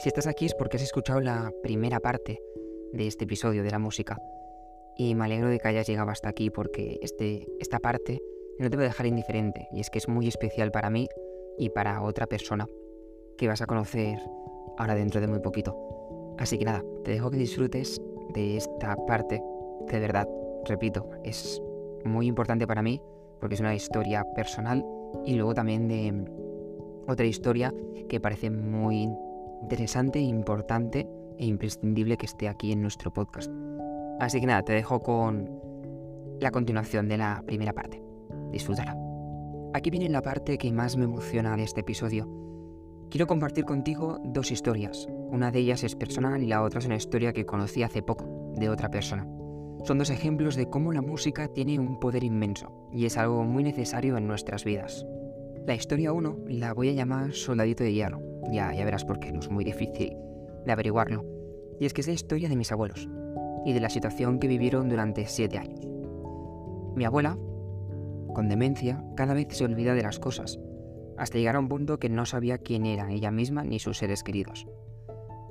Si estás aquí es porque has escuchado la primera parte de este episodio de la música. Y me alegro de que hayas llegado hasta aquí porque este, esta parte no te va a dejar indiferente. Y es que es muy especial para mí y para otra persona que vas a conocer ahora dentro de muy poquito. Así que nada, te dejo que disfrutes de esta parte de verdad, repito, es muy importante para mí porque es una historia personal y luego también de otra historia que parece muy interesante, importante e imprescindible que esté aquí en nuestro podcast. Así que nada, te dejo con la continuación de la primera parte. Disfrútala. Aquí viene la parte que más me emociona de este episodio. Quiero compartir contigo dos historias. Una de ellas es personal y la otra es una historia que conocí hace poco, de otra persona. Son dos ejemplos de cómo la música tiene un poder inmenso y es algo muy necesario en nuestras vidas. La historia 1 la voy a llamar Soldadito de Hierro. Ya, verás por qué, no es muy difícil de averiguarlo. Y es que es la historia de mis abuelos y de la situación que vivieron durante siete años. Mi abuela, con demencia, cada vez se olvida de las cosas, hasta llegar a un punto que no sabía quién era ella misma ni sus seres queridos.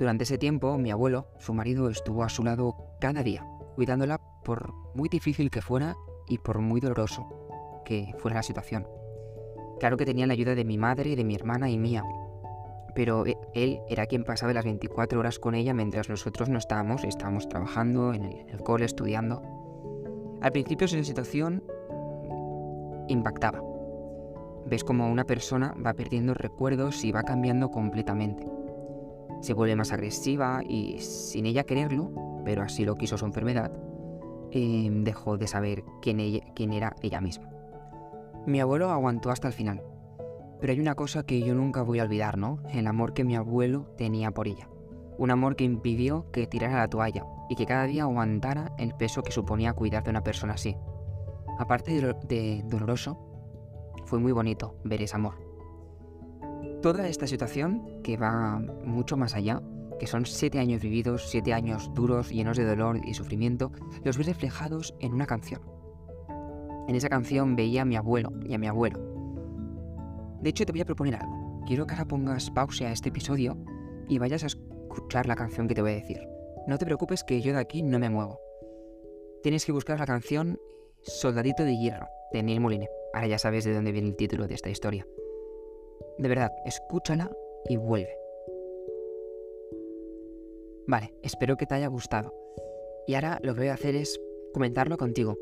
Durante ese tiempo, mi abuelo, su marido, estuvo a su lado cada día, cuidándola por muy difícil que fuera y por muy doloroso que fuera la situación. Claro que tenía la ayuda de mi madre, de mi hermana y mía, pero e, él era quien pasaba las 24 horas con ella mientras nosotros no estábamos, estábamos trabajando en el, cole, estudiando. Al principio esa situación impactaba. Ves como una persona va perdiendo recuerdos y va cambiando completamente. Se vuelve más agresiva y sin ella quererlo, pero así lo quiso su enfermedad, em, dejó de saber quién era ella misma. Mi abuelo aguantó hasta el final. Pero hay una cosa que yo nunca voy a olvidar, ¿no? El amor que mi abuelo tenía por ella. Un amor que impidió que tirara la toalla y que cada día aguantara el peso que suponía cuidar de una persona así. Aparte de, doloroso, fue muy bonito ver ese amor. Toda esta situación, que va mucho más allá, que son siete años vividos, siete años duros, llenos de dolor y sufrimiento, los vi reflejados en una canción. En esa canción veía a mi abuelo y a mi abuelo. De hecho, te voy a proponer algo. Quiero que ahora pongas pausa a este episodio y vayas a escuchar la canción que te voy a decir. No te preocupes que yo de aquí no me muevo. Tienes que buscar la canción Soldadito de Hierro, de Neil Moline. Ahora ya sabes de dónde viene el título de esta historia. De verdad, escúchala y vuelve. Vale, espero que te haya gustado. Y ahora lo que voy a hacer es comentarlo contigo.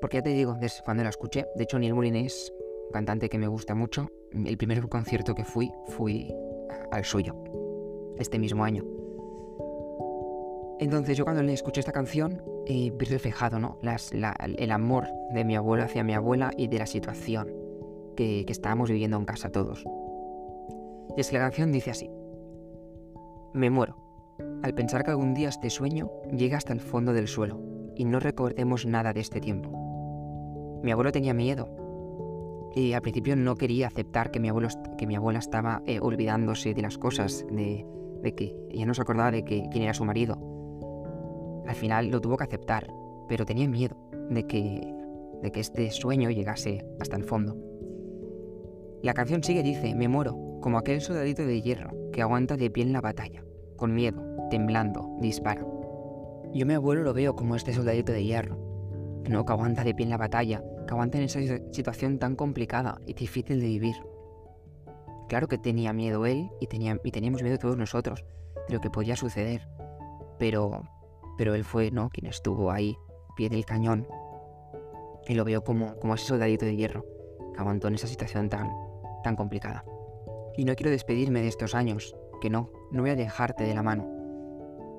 Porque ya te digo, desde cuando la escuché, de hecho Neil Moline es un cantante que me gusta mucho. El primer concierto que fui, fui al suyo, este mismo año. Entonces yo cuando le escuché esta canción eh, vi reflejado ¿no? el amor de mi abuelo hacia mi abuela y de la situación que, que estábamos viviendo en casa todos. Y es que la canción dice así. Me muero, al pensar que algún día este sueño llega hasta el fondo del suelo y no recordemos nada de este tiempo. Mi abuelo tenía miedo. Y al principio no quería aceptar que mi, abuelo, que mi abuela estaba eh, olvidándose de las cosas, de, que ya no se acordaba de que, quién era su marido. Al final lo tuvo que aceptar, pero tenía miedo de que, de que este sueño llegase hasta el fondo. La canción sigue dice, me muero, como aquel soldadito de hierro que aguanta de pie en la batalla, con miedo, temblando, dispara. Yo mi abuelo lo veo como este soldadito de hierro, ¿no? que aguanta de pie en la batalla, que aguanta en esa situación tan complicada y difícil de vivir. Claro que tenía miedo él y, tenía, y teníamos miedo todos nosotros de lo que podía suceder, pero, pero él fue quien estuvo ahí, pie del cañón, y lo veo como, como ese soldadito de hierro que aguantó en esa situación tan, tan complicada. Y no quiero despedirme de estos años, que no, no voy a dejarte de la mano.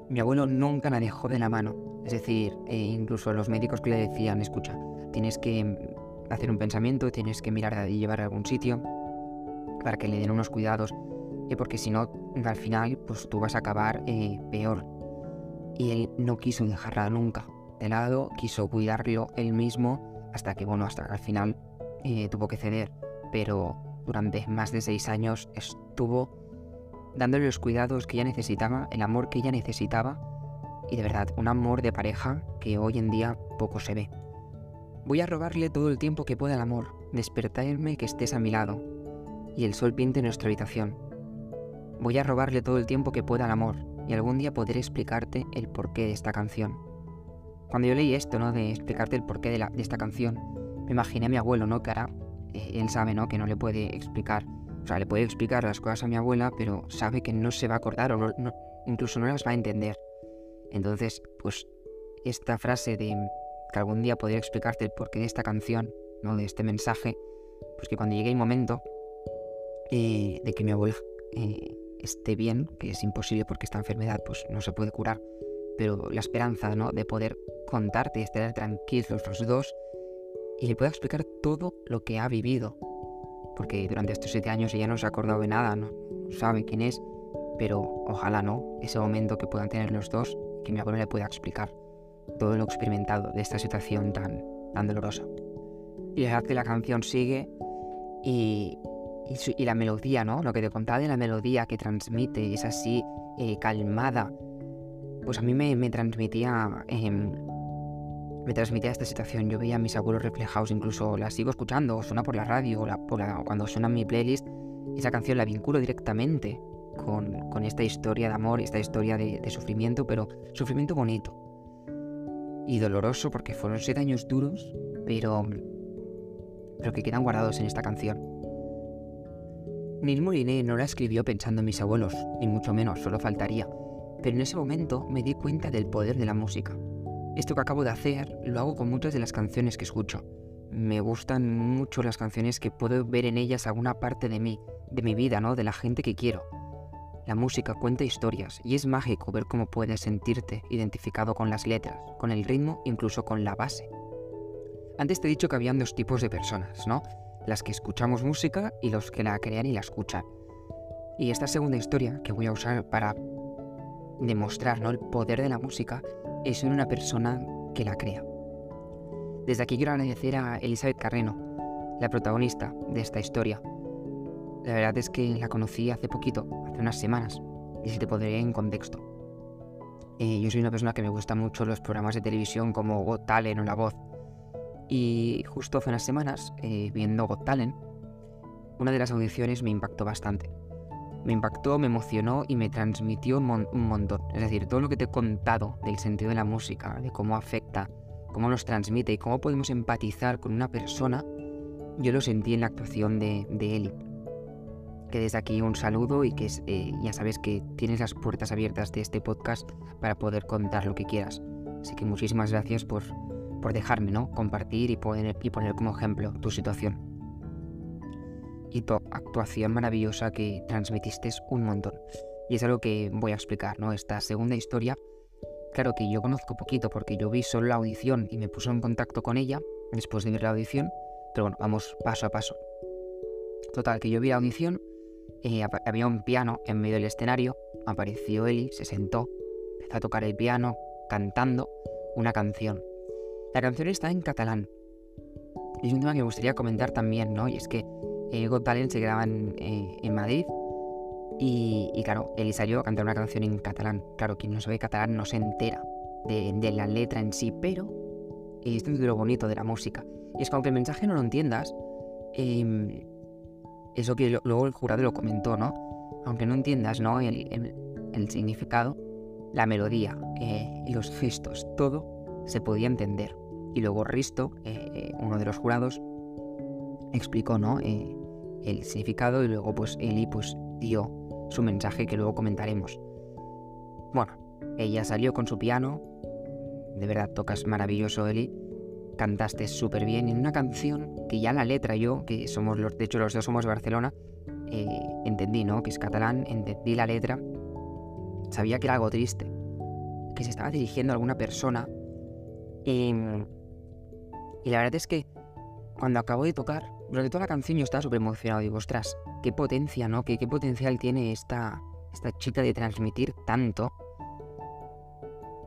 Mi abuelo nunca la dejó de la mano, es decir, eh, incluso los médicos que le decían, escucha, tienes que hacer un pensamiento, tienes que mirar y llevar a algún sitio para que le den unos cuidados, eh, porque si no, al final, pues tú vas a acabar eh, peor. Y él no quiso dejarla nunca de lado, quiso cuidarlo él mismo, hasta que, bueno, hasta al final tuvo que ceder. Pero durante más de seis años estuvo dándole los cuidados que ella necesitaba, el amor que ella necesitaba y de verdad un amor de pareja que hoy en día poco se ve. Voy a robarle todo el tiempo que pueda al amor, despertarme que estés a mi lado y el sol pinte nuestra habitación. Voy a robarle todo el tiempo que pueda al amor y algún día podré explicarte el porqué de esta canción. Cuando yo leí esto, ¿no? De explicarte el porqué de, esta canción, me imaginé a mi abuelo, ¿no? Que ahora eh, él sabe, ¿no? Que no le puede explicar. Sea, le puede explicar las cosas a mi abuela, pero sabe que no se va a acordar o incluso no las va a entender. Entonces, pues esta frase de que algún día podría explicarte el porqué de esta canción, ¿no? De este mensaje, pues que cuando llegue el momento eh, de que mi abuela eh, esté bien, que es imposible porque esta enfermedad pues no se puede curar, pero la esperanza, ¿no? De poder contarte y estar tranquilos los dos y le pueda explicar todo lo que ha vivido. Porque durante estos siete años ella no se ha acordado de nada, no sabe quién es, pero ojalá no, ese momento que puedan tener los dos, que mi abuelo le pueda explicar todo lo experimentado de esta situación tan, tan dolorosa. Y la verdad que la canción sigue y, y, la melodía, ¿no? Lo que te contaba de la melodía que transmite, es así, eh, calmada, pues a mí me, me transmitía... Em, me transmitía esta situación. Yo veía a mis abuelos reflejados, incluso la sigo escuchando, suena por la radio, la, cuando suena en mi playlist, esa canción la vinculo directamente con, con esta historia de amor, esta historia de, de, sufrimiento, pero sufrimiento bonito y doloroso porque fueron siete años duros, pero, pero que quedan guardados en esta canción. Nil Moliné no la escribió pensando en mis abuelos, ni mucho menos, solo faltaría, pero en ese momento me di cuenta del poder de la música. Esto que acabo de hacer lo hago con muchas de las canciones que escucho. Me gustan mucho las canciones que puedo ver en ellas alguna parte de mí, de mi vida, ¿no? De la gente que quiero. La música cuenta historias y es mágico ver cómo puedes sentirte identificado con las letras, con el ritmo, incluso con la base. Antes te he dicho que habían dos tipos de personas, ¿no? Las que escuchamos música y los que la crean y la escuchan. Y esta segunda historia que voy a usar para demostrar ¿no? el poder de la música es en una persona que la crea. Desde aquí quiero agradecer a Elizabeth Carreno, la protagonista de esta historia, la verdad es que la conocí hace poquito, hace unas semanas, y si te pondré en contexto. Eh, yo soy una persona que me gusta mucho los programas de televisión como Got Talent o La Voz. Y justo hace unas semanas, eh, viendo Got Talent, una de las audiciones me impactó bastante. Me impactó, me emocionó y me transmitió un, montón. Es decir, todo lo que te he contado del sentido de la música, de cómo afecta, cómo nos transmite y cómo podemos empatizar con una persona, yo lo sentí en la actuación de, de Eli que desde aquí un saludo y que eh, ya sabes que tienes las puertas abiertas de este podcast para poder contar lo que quieras. Así que muchísimas gracias por, por dejarme, ¿no? Compartir y poner, y poner como ejemplo tu situación. Y tu actuación maravillosa que transmitiste un montón. Y es algo que voy a explicar, ¿no? Esta segunda historia, claro que yo conozco poquito porque yo vi solo la audición y me puse en contacto con ella después de ver la audición, pero bueno, vamos paso a paso. Total, que yo vi la audición eh, había un piano en medio del escenario, apareció Eli, se sentó, empezó a tocar el piano, cantando una canción. La canción está en catalán. Es un tema que me gustaría comentar también, ¿no? Y es que eh, Got Talent se graba en, eh, Madrid y, claro, Eli salió a cantar una canción en catalán. Claro, quien no sabe catalán no se entera de, de la letra en sí, pero esto es lo bonito de la música. Y es que aunque el mensaje no lo entiendas, eh, eso que luego el jurado lo comentó, ¿no? Aunque no entiendas, ¿no? El, significado, la melodía eh, y los gestos, todo se podía entender. Y luego Risto, eh, eh, uno de los jurados, explicó, ¿no? El significado y luego pues Eli pues dio su mensaje que luego comentaremos. Bueno, ella salió con su piano, de verdad tocas maravilloso Eli, cantaste súper bien en una canción que ya la letra yo, que somos los, de hecho los dos somos de Barcelona, eh, entendí, ¿no? Que es catalán, entendí la letra, sabía que era algo triste, que se estaba dirigiendo a alguna persona. Y, y la verdad es que cuando acabo de tocar, durante toda la canción yo estaba súper emocionado. Digo, ostras, qué potencia, ¿no? Qué, potencial tiene esta, esta chica de transmitir tanto.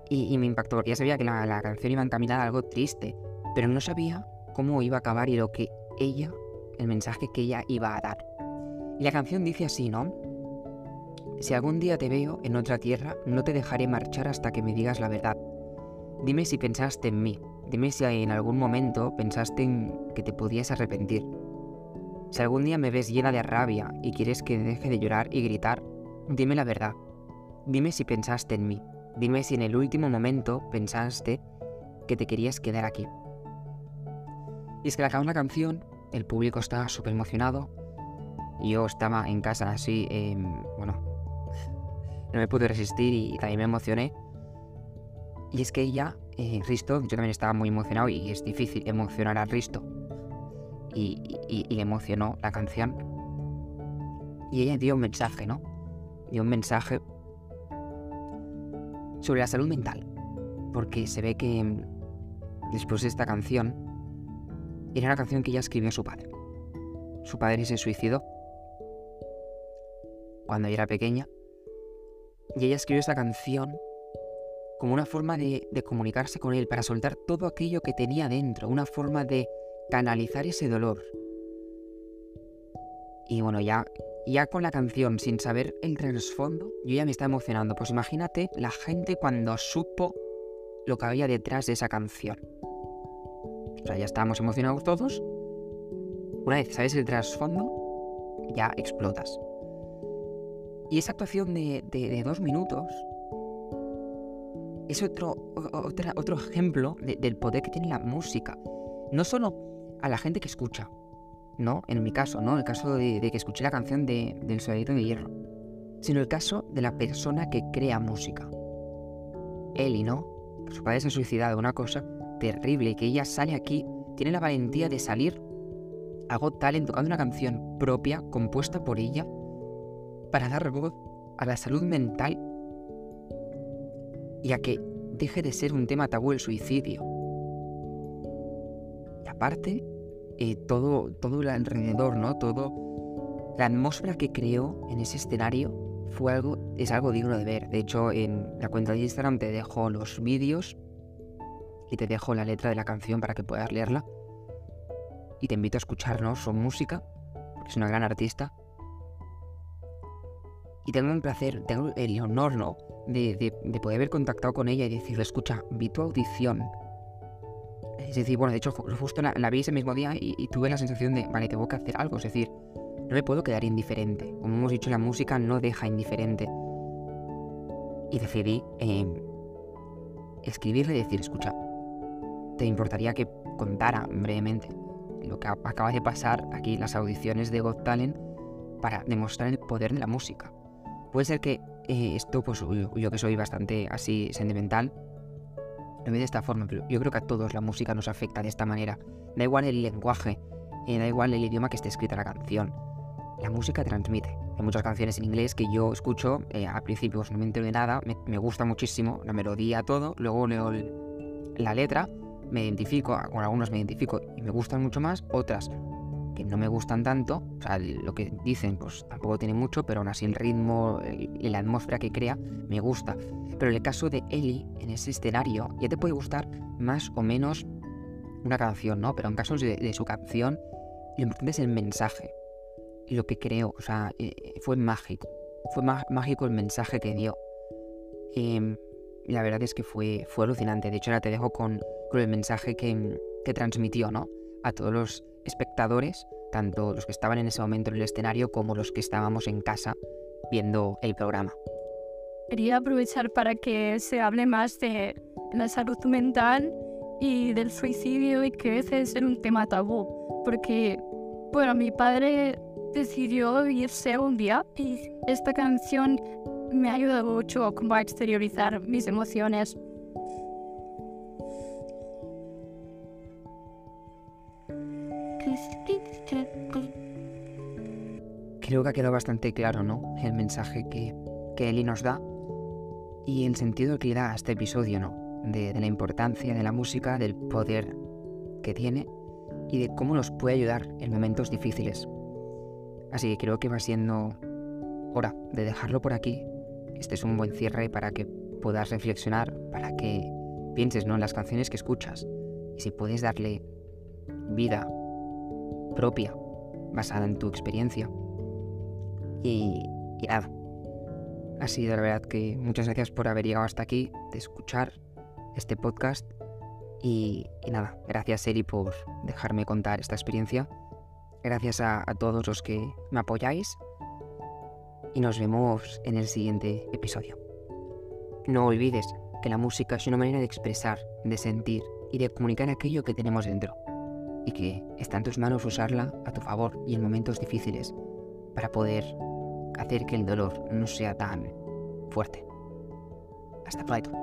Y, me impactó, ya sabía que la, la canción iba encaminada a algo triste pero no sabía cómo iba a acabar y lo que ella, el mensaje que ella iba a dar. Y la canción dice así, ¿no? Si algún día te veo en otra tierra, no te dejaré marchar hasta que me digas la verdad. Dime si pensaste en mí, dime si en algún momento pensaste en que te podías arrepentir. Si algún día me ves llena de rabia y quieres que deje de llorar y gritar, dime la verdad. Dime si pensaste en mí. Dime si en el último momento pensaste que te querías quedar aquí. Y es que al la canción, el público estaba súper emocionado. Yo estaba en casa así, em, bueno, no me pude resistir y también me emocioné. Y es que ella, eh, Risto, yo también estaba muy emocionado y es difícil emocionar a Risto. Y, y, le emocionó la canción. Y ella dio un mensaje, ¿no? Dio un mensaje sobre la salud mental. Porque se ve que mm, después de esta canción, era una canción que ella escribió a su padre. Su padre se suicidó cuando ella era pequeña. Y ella escribió esta canción como una forma de, comunicarse con él, para soltar todo aquello que tenía dentro, una forma de canalizar ese dolor. Y bueno, ya, ya con la canción, sin saber el trasfondo, yo ya me estaba emocionando. Pues imagínate la gente cuando supo lo que había detrás de esa canción. O sea, ya estábamos emocionados todos. Una vez sabes el trasfondo, ya explotas. Y esa actuación de dos minutos es otro, otro ejemplo del poder que tiene la música. No solo a la gente que escucha, ¿no? En mi caso, ¿no? El caso de, que escuché la canción de, del Soldadito de Hierro. Sino el caso de la persona que crea música. Eli, ¿no? Su padre se ha suicidado, una cosa terrible, que ella sale aquí, tiene la valentía de salir a Got Talent tocando una canción propia, compuesta por ella, para dar voz a la salud mental y a que deje de ser un tema tabú el suicidio. Y aparte, eh, todo, todo el alrededor, ¿no? Todo, la atmósfera que creó en ese escenario fue algo, es algo digno de ver. De hecho, en la cuenta de Instagram te dejo los vídeos y te dejo la letra de la canción para que puedas leerla. Y te invito a escucharnos su música, porque es una gran artista. Y tengo un placer, tengo el honor, ¿no? De, poder haber contactado con ella y decirle, escucha, vi tu audición. Es decir, bueno, de hecho, justo la, vi ese mismo día y, tuve la sensación de, vale, tengo que hacer algo. Es decir, no me puedo quedar indiferente. Como hemos dicho, la música no deja indiferente. Y decidí em, escribirle y decir, escucha, ¿te importaría que contara brevemente lo que acaba de pasar aquí las audiciones de Got Talent para demostrar el poder de la música? Puede ser que eh, esto, pues yo, que soy bastante así sentimental, lo veo de esta forma, pero yo creo que a todos la música nos afecta de esta manera. Da igual el lenguaje, eh, da igual el idioma que esté escrita la canción. La música transmite. Hay muchas canciones en inglés que yo escucho, eh, al principio pues, no me entero de nada, me, gusta muchísimo, la melodía, todo, luego leo la letra, me identifico, con algunos me identifico y me gustan mucho más, otras que no me gustan tanto, o sea, lo que dicen pues tampoco tiene mucho, pero aún así el ritmo y la atmósfera que crea me gusta. Pero en el caso de Ellie, en ese escenario, ya te puede gustar más o menos una canción, ¿no? Pero en caso de, su canción, lo importante es el mensaje. Y lo que creo, o sea, eh, fue mágico. Fue mágico el mensaje que dio. Y la verdad es que fue, fue alucinante. De hecho, ahora te dejo con, con el mensaje que, que transmitió, ¿no? A todos los espectadores, tanto los que estaban en ese momento en el escenario como los que estábamos en casa viendo el programa. Quería aprovechar para que se hable más de la salud mental y del suicidio y que a veces es un tema tabú, porque, bueno, mi padre decidió irse un día y esta canción me ha ayudado mucho a exteriorizar mis emociones. Creo que ha quedado bastante claro, ¿no? El mensaje que, que Eli nos da y el sentido que le da a este episodio, ¿no? De, la importancia de la música, del poder que tiene y de cómo nos puede ayudar en momentos difíciles. Así que creo que va siendo hora de dejarlo por aquí. Este es un buen cierre para que puedas reflexionar, para que pienses ¿no? en las canciones que escuchas y si puedes darle vida propia, basada en tu experiencia. Y, nada, ha sido la verdad que muchas gracias por haber llegado hasta aquí, de escuchar este podcast. Y, nada, gracias Eri por dejarme contar esta experiencia. Gracias a, todos los que me apoyáis. y nos vemos en el siguiente episodio. No olvides que la música es una manera de expresar, de sentir y de comunicar aquello que tenemos dentro, y que está en tus manos usarla a tu favor y en momentos difíciles para poder hacer que el dolor no sea tan fuerte. Hasta pronto.